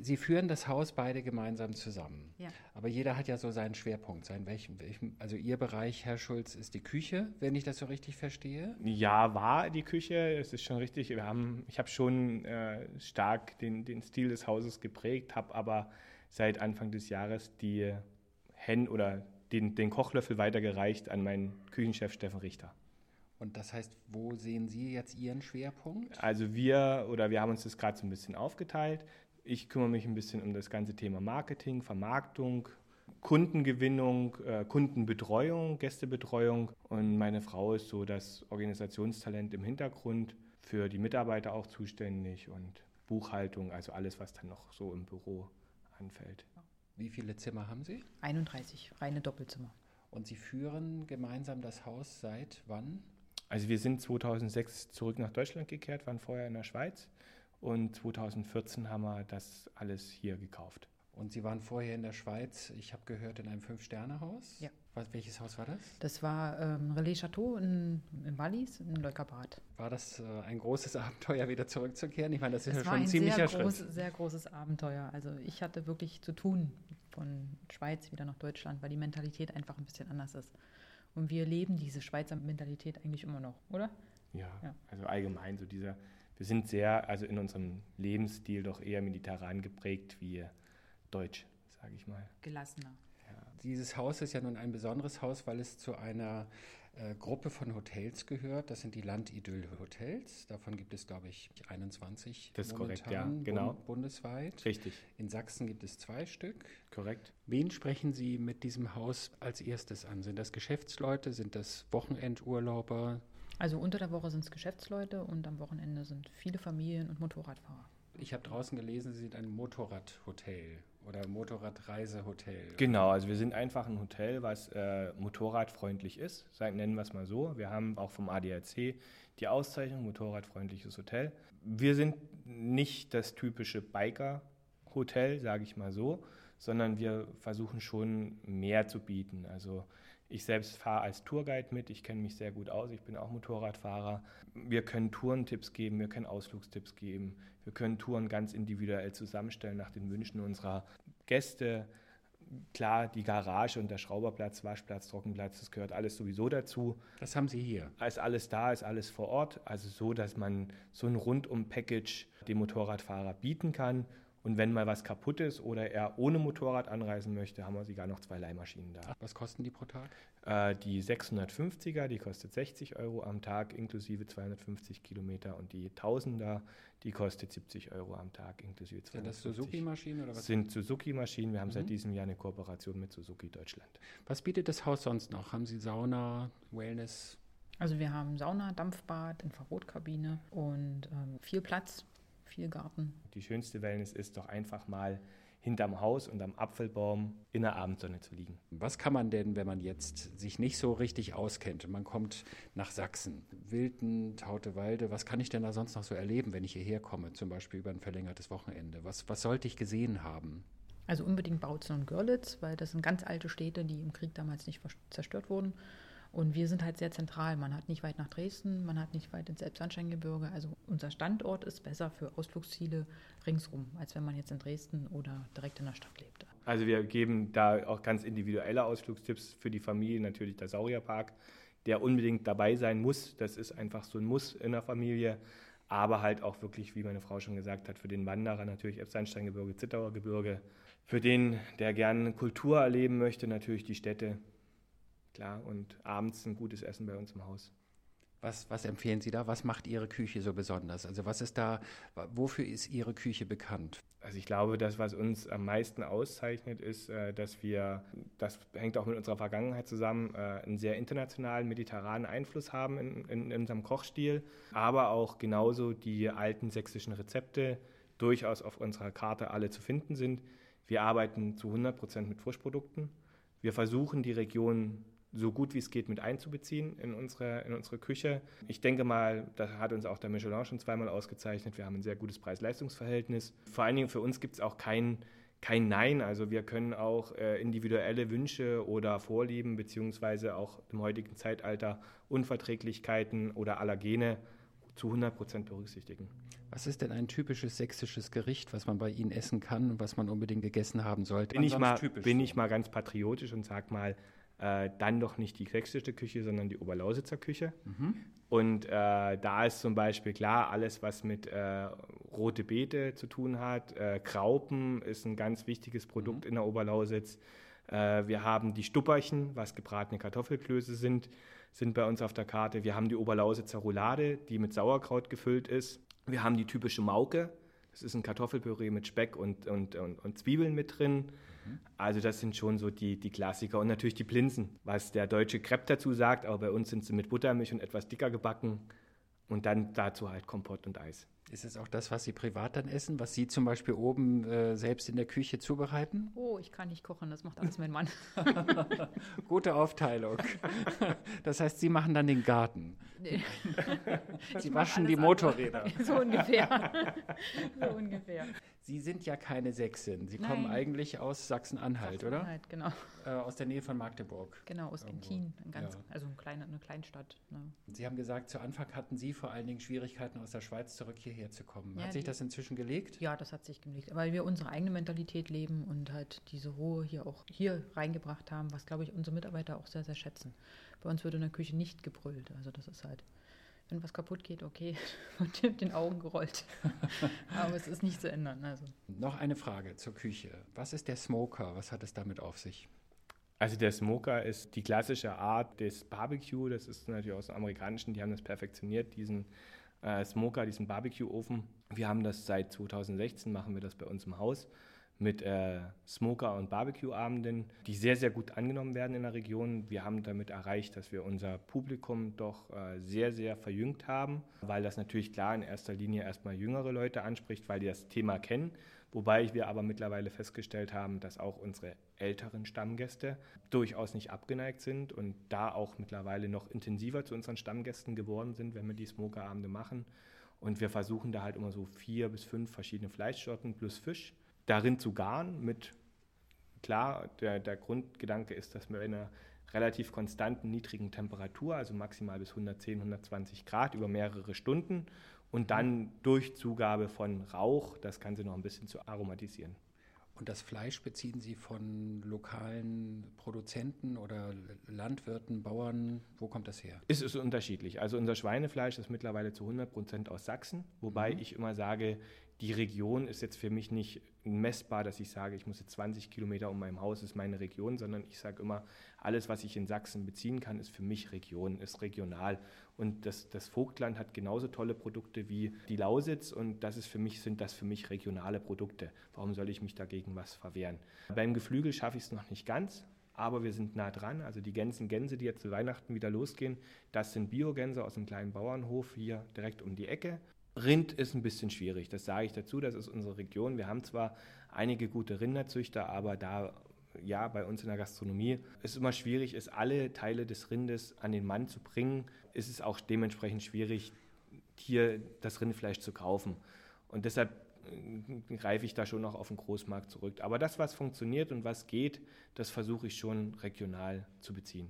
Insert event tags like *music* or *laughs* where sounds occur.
Sie führen das Haus beide gemeinsam zusammen. Ja. Aber jeder hat ja so seinen Schwerpunkt. Sein welchen, welchen, also Ihr Bereich, Herr Schulz, ist die Küche, wenn ich das so richtig verstehe. Ja, war die Küche, es ist schon richtig. Wir haben, ich habe schon äh, stark den, den Stil des Hauses geprägt, habe aber seit Anfang des Jahres die Hen oder den, den Kochlöffel weitergereicht an meinen Küchenchef Steffen Richter. Und das heißt, wo sehen Sie jetzt Ihren Schwerpunkt? Also wir oder wir haben uns das gerade so ein bisschen aufgeteilt. Ich kümmere mich ein bisschen um das ganze Thema Marketing, Vermarktung, Kundengewinnung, äh, Kundenbetreuung, Gästebetreuung. Und meine Frau ist so das Organisationstalent im Hintergrund, für die Mitarbeiter auch zuständig und Buchhaltung, also alles, was dann noch so im Büro anfällt. Wie viele Zimmer haben Sie? 31, reine Doppelzimmer. Und Sie führen gemeinsam das Haus seit wann? Also wir sind 2006 zurück nach Deutschland gekehrt, waren vorher in der Schweiz und 2014 haben wir das alles hier gekauft. Und Sie waren vorher in der Schweiz, ich habe gehört, in einem Fünf-Sterne-Haus? Ja. Was, welches Haus war das? Das war ähm, Relais Chateau in, in Wallis, in Leukerbad. War das äh, ein großes *laughs* Abenteuer, wieder zurückzukehren? Ich meine, das ist Es ja schon ein ein ziemlicher sehr, groß, Schritt. sehr großes Abenteuer. Also ich hatte wirklich zu tun von Schweiz wieder nach Deutschland, weil die Mentalität einfach ein bisschen anders ist. Und wir leben diese Schweizer Mentalität eigentlich immer noch, oder? Ja, Ja. also allgemein so dieser, wir sind sehr, also in unserem Lebensstil doch eher mediterran geprägt wie deutsch, sage ich mal. Gelassener. Dieses Haus ist ja nun ein besonderes Haus, weil es zu einer äh, Gruppe von Hotels gehört. Das sind die Landidyll-Hotels. Davon gibt es, glaube ich, 21 Das ist korrekt, ja, momentan genau. bund- bundesweit. Richtig, In Sachsen gibt es zwei Stück. korrekt. Wen sprechen Sie mit diesem Haus als erstes an? Sind das Geschäftsleute? Sind das Wochenendurlauber? Also unter der Woche sind es Geschäftsleute und am Wochenende sind viele Familien und Motorradfahrer. Ich habe draußen gelesen, Sie sind ein Motorradhotel oder Motorradreisehotel. Genau, also wir sind einfach ein Hotel, was äh, motorradfreundlich ist, sagen, nennen wir es mal so. Wir haben auch vom ADAC die Auszeichnung Motorradfreundliches Hotel. Wir sind nicht das typische Biker-Hotel, sage ich mal so, sondern wir versuchen schon mehr zu bieten. Also ich selbst fahre als Tourguide mit, ich kenne mich sehr gut aus, ich bin auch Motorradfahrer. Wir können Tourentipps geben, wir können Ausflugstipps geben, wir können Touren ganz individuell zusammenstellen nach den Wünschen unserer Gäste. Klar, die Garage und der Schrauberplatz, Waschplatz, Trockenplatz, das gehört alles sowieso dazu. Das haben Sie hier. Ist alles da, ist alles vor Ort. Also so, dass man so ein Rundum-Package dem Motorradfahrer bieten kann. Und wenn mal was kaputt ist oder er ohne Motorrad anreisen möchte, haben wir sogar noch zwei Leihmaschinen da. Was kosten die pro Tag? Äh, die 650er, die kostet 60 Euro am Tag inklusive 250 Kilometer und die 1000er, die kostet 70 Euro am Tag inklusive Sind das 250. Suzuki-Maschinen oder was? Das sind Suzuki-Maschinen. Wir haben Mhm. seit diesem Jahr eine Kooperation mit Suzuki Deutschland. Was bietet das Haus sonst noch? Haben Sie Sauna, Wellness? Also wir haben Sauna, Dampfbad, Infrarotkabine und ähm, viel Platz, viel Garten. Die schönste Wellness ist doch einfach mal hinterm Haus und am Apfelbaum in der Abendsonne zu liegen. Was kann man denn, wenn man jetzt sich nicht so richtig auskennt? Man kommt nach Sachsen, Wilden, Tautewalde. Was kann ich denn da sonst noch so erleben, wenn ich hierher komme? Zum Beispiel über ein verlängertes Wochenende. Was, was sollte ich gesehen haben? Also unbedingt Bautzen und Görlitz, weil das sind ganz alte Städte, die im Krieg damals nicht zerstört wurden. Und wir sind halt sehr zentral. Man hat nicht weit nach Dresden, man hat nicht weit ins Elbsandsteingebirge. Also unser Standort ist besser für Ausflugsziele ringsrum, als wenn man jetzt in Dresden oder direkt in der Stadt lebt. Also wir geben da auch ganz individuelle Ausflugstipps für die Familie, natürlich der Saurierpark, der unbedingt dabei sein muss. Das ist einfach so ein Muss in der Familie. Aber halt auch wirklich, wie meine Frau schon gesagt hat, für den Wanderer natürlich Elbsandsteingebirge, Zittauer Gebirge. Für den, der gerne Kultur erleben möchte, natürlich die Städte. Klar, und abends ein gutes Essen bei uns im Haus. Was, was empfehlen Sie da? Was macht Ihre Küche so besonders? Also was ist da, wofür ist Ihre Küche bekannt? Also ich glaube, das, was uns am meisten auszeichnet, ist, äh, dass wir, das hängt auch mit unserer Vergangenheit zusammen, äh, einen sehr internationalen, mediterranen Einfluss haben in, in, in unserem Kochstil, aber auch genauso die alten sächsischen Rezepte durchaus auf unserer Karte alle zu finden sind. Wir arbeiten zu 100 Prozent mit Frischprodukten. Wir versuchen die Region so gut wie es geht mit einzubeziehen in unsere, in unsere Küche. Ich denke mal, das hat uns auch der Michelin schon zweimal ausgezeichnet. Wir haben ein sehr gutes Preis-Leistungs-Verhältnis. Vor allen Dingen für uns gibt es auch kein, kein Nein. Also wir können auch äh, individuelle Wünsche oder Vorlieben beziehungsweise auch im heutigen Zeitalter Unverträglichkeiten oder Allergene zu 100 Prozent berücksichtigen. Was ist denn ein typisches sächsisches Gericht, was man bei Ihnen essen kann und was man unbedingt gegessen haben sollte? Bin, ich mal, bin ich mal ganz patriotisch und sage mal, äh, dann doch nicht die sächsische Küche, sondern die Oberlausitzer Küche. Mhm. Und äh, da ist zum Beispiel klar, alles, was mit äh, rote Beete zu tun hat. Äh, Graupen ist ein ganz wichtiges Produkt mhm. in der Oberlausitz. Äh, wir haben die Stupperchen, was gebratene Kartoffelklöße sind, sind bei uns auf der Karte. Wir haben die Oberlausitzer Roulade, die mit Sauerkraut gefüllt ist. Wir haben die typische Mauke. Das ist ein Kartoffelpüree mit Speck und, und, und, und Zwiebeln mit drin. Also das sind schon so die, die Klassiker. Und natürlich die Plinsen, was der deutsche Crepe dazu sagt, aber bei uns sind sie mit Buttermilch und etwas dicker gebacken. Und dann dazu halt Kompott und Eis. Ist es auch das, was Sie privat dann essen, was Sie zum Beispiel oben äh, selbst in der Küche zubereiten? Oh, ich kann nicht kochen, das macht alles mein Mann. *laughs* Gute Aufteilung. *laughs* Das heißt, Sie machen dann den Garten. Nee. *laughs* Sie waschen die Motorräder. So ungefähr. so ungefähr. Sie sind ja keine Sächsin. Sie Nein. kommen eigentlich aus Sachsen-Anhalt, oder? Sachsen-Anhalt, genau. Äh, aus der Nähe von Magdeburg. Genau, aus Gentin, ein ganz, ja. also ein kleine, eine Kleinstadt. Ne. Sie haben gesagt, zu Anfang hatten Sie vor allen Dingen Schwierigkeiten, aus der Schweiz zurück hierher zu kommen. Ja, hat sich das inzwischen gelegt? Ja, das hat sich gelegt, weil wir unsere eigene Mentalität leben und halt diese Ruhe hier auch hier reingebracht haben, was, glaube ich, unsere Mitarbeiter auch sehr, sehr schätzen. Bei uns wird in der Küche nicht gebrüllt. Also das ist halt wenn was kaputt geht, okay, *laughs* und mit den Augen gerollt. *laughs* Aber es ist nicht zu ändern. Also. Noch eine Frage zur Küche. Was ist der Smoker? Was hat es damit auf sich? Also der Smoker ist die klassische Art des Barbecue. Das ist natürlich aus dem Amerikanischen, die haben das perfektioniert, diesen äh, Smoker, diesen Barbecue-Ofen. Wir haben das seit 2016, machen wir das bei uns im Haus mit äh, Smoker- und Barbecue-Abenden, die sehr, sehr gut angenommen werden in der Region. Wir haben damit erreicht, dass wir unser Publikum doch äh, sehr, sehr verjüngt haben, weil das natürlich klar in erster Linie erstmal jüngere Leute anspricht, weil die das Thema kennen. Wobei wir aber mittlerweile festgestellt haben, dass auch unsere älteren Stammgäste durchaus nicht abgeneigt sind und da auch mittlerweile noch intensiver zu unseren Stammgästen geworden sind, wenn wir die Smokerabende machen. Und wir versuchen da halt immer so vier bis fünf verschiedene Fleischsorten plus Fisch darin zu garen mit, klar, der, der Grundgedanke ist, dass wir in einer relativ konstanten niedrigen Temperatur, also maximal bis 110, 120 Grad über mehrere Stunden und dann durch Zugabe von Rauch das Ganze noch ein bisschen zu aromatisieren. Und das Fleisch beziehen Sie von lokalen Produzenten oder Landwirten, Bauern? Wo kommt das her? Es ist unterschiedlich. Also unser Schweinefleisch ist mittlerweile zu 100 Prozent aus Sachsen, wobei mhm. ich immer sage, die Region ist jetzt für mich nicht messbar, dass ich sage, ich muss jetzt 20 Kilometer um mein Haus ist meine Region, sondern ich sage immer, alles, was ich in Sachsen beziehen kann, ist für mich Region, ist regional. Und das, das Vogtland hat genauso tolle Produkte wie die Lausitz und das ist für mich, sind das für mich regionale Produkte. Warum soll ich mich dagegen was verwehren? Beim Geflügel schaffe ich es noch nicht ganz, aber wir sind nah dran. Also die Gänsen, Gänse, die jetzt zu Weihnachten wieder losgehen, das sind Biogänse aus einem kleinen Bauernhof hier direkt um die Ecke. Rind ist ein bisschen schwierig, das sage ich dazu, das ist unsere Region. Wir haben zwar einige gute Rinderzüchter, aber da ja, bei uns in der Gastronomie ist immer schwierig ist, alle Teile des Rindes an den Mann zu bringen, ist es auch dementsprechend schwierig, hier das Rindfleisch zu kaufen. Und deshalb äh, greife ich da schon noch auf den Großmarkt zurück. Aber das, was funktioniert und was geht, das versuche ich schon regional zu beziehen.